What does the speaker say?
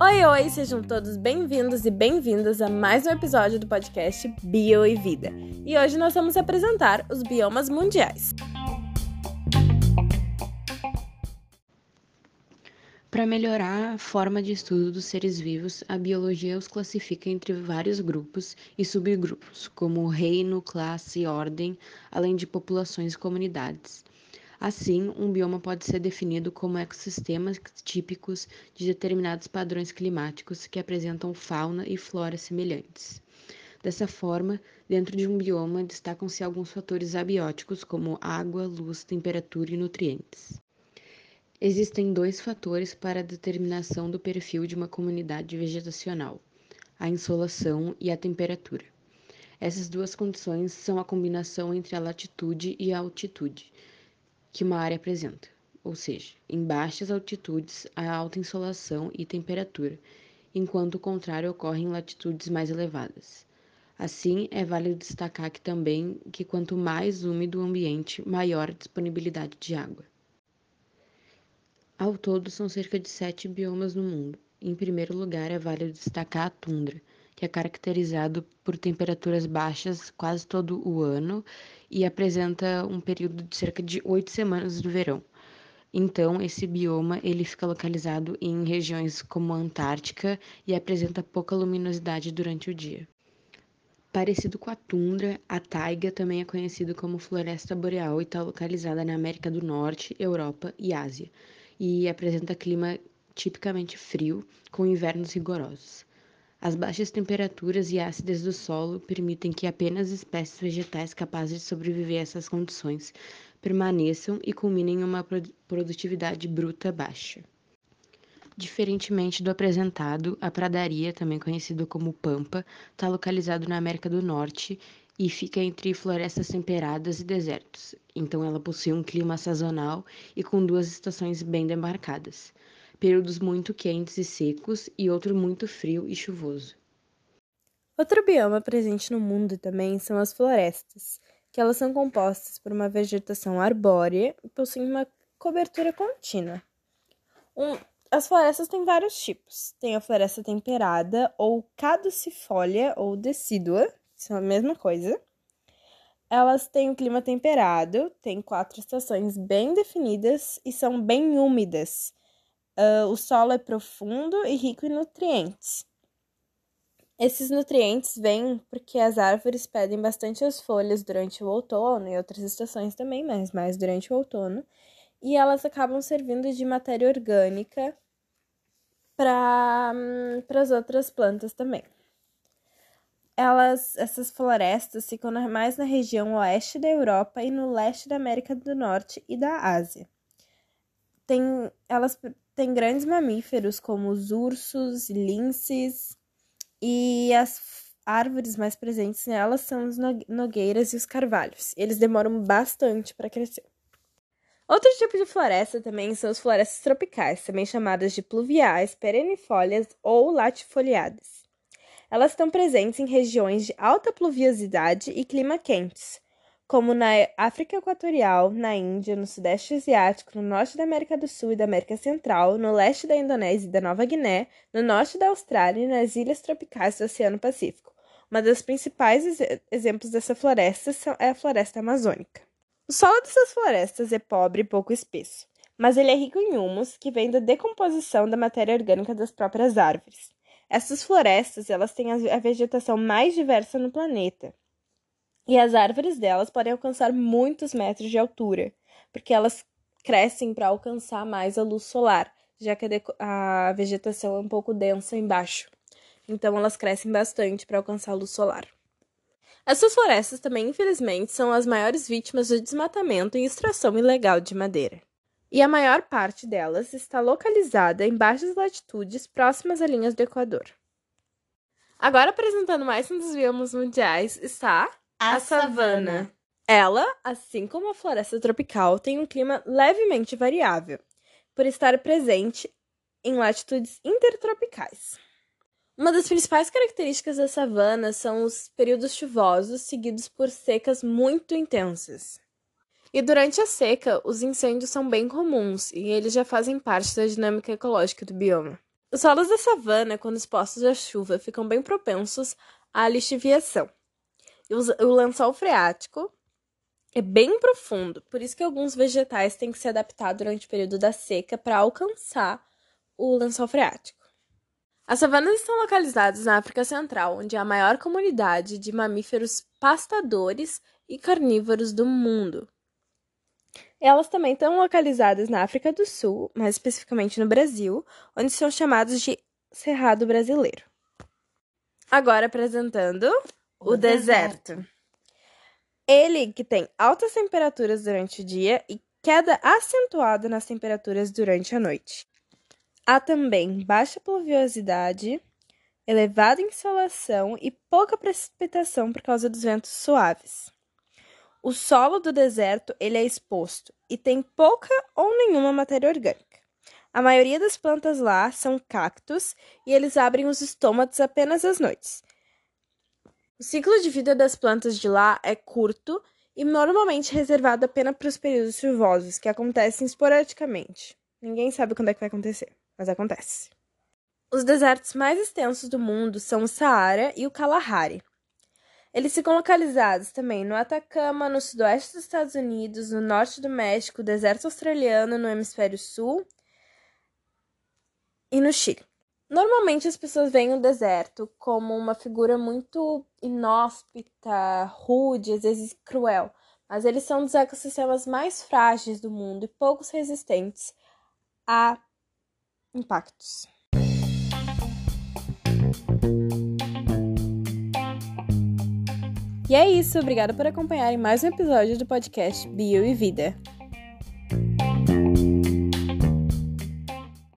Oi, oi, sejam todos bem-vindos e bem-vindas a mais um episódio do podcast Bio e Vida. E hoje nós vamos apresentar os biomas mundiais. Para melhorar a forma de estudo dos seres vivos, a biologia os classifica entre vários grupos e subgrupos, como reino, classe ordem, além de populações e comunidades. Assim, um bioma pode ser definido como ecossistemas típicos de determinados padrões climáticos que apresentam fauna e flora semelhantes. Dessa forma, dentro de um bioma destacam-se alguns fatores abióticos como água, luz, temperatura e nutrientes. Existem dois fatores para a determinação do perfil de uma comunidade vegetacional: a insolação e a temperatura. Essas duas condições são a combinação entre a latitude e a altitude que uma área apresenta, ou seja, em baixas altitudes há alta insolação e temperatura, enquanto o contrário ocorre em latitudes mais elevadas. Assim, é válido destacar que também que quanto mais úmido o ambiente, maior a disponibilidade de água. Ao todo, são cerca de sete biomas no mundo. Em primeiro lugar, é válido destacar a tundra, que é caracterizado por temperaturas baixas quase todo o ano e apresenta um período de cerca de oito semanas do verão. Então, esse bioma ele fica localizado em regiões como a Antártica e apresenta pouca luminosidade durante o dia. Parecido com a tundra, a taiga também é conhecido como floresta boreal e está localizada na América do Norte, Europa e Ásia, e apresenta clima tipicamente frio, com invernos rigorosos. As baixas temperaturas e acidez do solo permitem que apenas espécies vegetais capazes de sobreviver a essas condições permaneçam e culminem em uma produtividade bruta baixa. Diferentemente do apresentado, a pradaria, também conhecido como pampa, está localizado na América do Norte e fica entre florestas temperadas e desertos. Então ela possui um clima sazonal e com duas estações bem demarcadas períodos muito quentes e secos e outro muito frio e chuvoso. Outro bioma presente no mundo também são as florestas, que elas são compostas por uma vegetação arbórea e possuem uma cobertura contínua. Um, as florestas têm vários tipos. Tem a floresta temperada ou caducifólia ou decídua, são a mesma coisa. Elas têm um clima temperado, têm quatro estações bem definidas e são bem úmidas, Uh, o solo é profundo e rico em nutrientes. Esses nutrientes vêm porque as árvores pedem bastante as folhas durante o outono e outras estações também, mas mais durante o outono, e elas acabam servindo de matéria orgânica para hum, as outras plantas também. Elas, essas florestas ficam mais na região oeste da Europa e no leste da América do Norte e da Ásia. Tem, elas tem grandes mamíferos como os ursos, linces e as árvores mais presentes nelas são as nogueiras e os carvalhos. Eles demoram bastante para crescer. Outro tipo de floresta também são as florestas tropicais, também chamadas de pluviais, perennifólias ou latifoliadas. Elas estão presentes em regiões de alta pluviosidade e clima quentes, como na África Equatorial, na Índia, no Sudeste Asiático, no norte da América do Sul e da América Central, no leste da Indonésia e da Nova Guiné, no norte da Austrália e nas ilhas tropicais do Oceano Pacífico. Uma das principais ex exemplos dessa floresta é a floresta amazônica. O solo dessas florestas é pobre e pouco espesso, mas ele é rico em humus, que vem da decomposição da matéria orgânica das próprias árvores. Essas florestas elas têm a vegetação mais diversa no planeta, e as árvores delas podem alcançar muitos metros de altura, porque elas crescem para alcançar mais a luz solar, já que a, vegetação é um pouco densa embaixo. Então elas crescem bastante para alcançar a luz solar. Essas florestas também, infelizmente, são as maiores vítimas de desmatamento e extração ilegal de madeira. E a maior parte delas está localizada em baixas latitudes próximas a linhas do Equador. Agora apresentando mais um dos biomas mundiais está a, a savana. savana. Ela, assim como a floresta tropical, tem um clima levemente variável, por estar presente em latitudes intertropicais. Uma das principais características da savana são os períodos chuvosos seguidos por secas muito intensas. E durante a seca, os incêndios são bem comuns e eles já fazem parte da dinâmica ecológica do bioma. Os solos da savana, quando expostos à chuva, ficam bem propensos à lixiviação. O lençol freático é bem profundo, por isso que alguns vegetais têm que se adaptar durante o período da seca para alcançar o lençol freático. As savanas estão localizadas na África Central, onde há a maior comunidade de mamíferos pastadores e carnívoros do mundo. Elas também estão localizadas na África do Sul, mais especificamente no Brasil, onde são chamados de Cerrado Brasileiro. Agora apresentando o, o deserto. deserto. Ele que tem altas temperaturas durante o dia e queda acentuada nas temperaturas durante a noite. Há também baixa pluviosidade, elevada insolação e pouca precipitação por causa dos ventos suaves. O solo do deserto ele é exposto e tem pouca ou nenhuma matéria orgânica. A maioria das plantas lá são cactos e eles abrem os estômatos apenas às noites. O ciclo de vida das plantas de lá é curto e normalmente reservado apenas para os períodos chuvosos, que acontecem esporadicamente. Ninguém sabe quando é que vai acontecer, mas acontece. Os desertos mais extensos do mundo são o Saara e o Kalahari. Eles ficam localizados também no Atacama, no sudoeste dos Estados Unidos, no norte do México, deserto australiano no hemisfério sul e no Chile. Normalmente as pessoas veem o deserto como uma figura muito inóspita, rude, às vezes cruel, mas eles são dos ecossistemas mais frágeis do mundo e poucos resistentes a impactos. E é isso, obrigada por acompanharem mais um episódio do podcast Bio e Vida.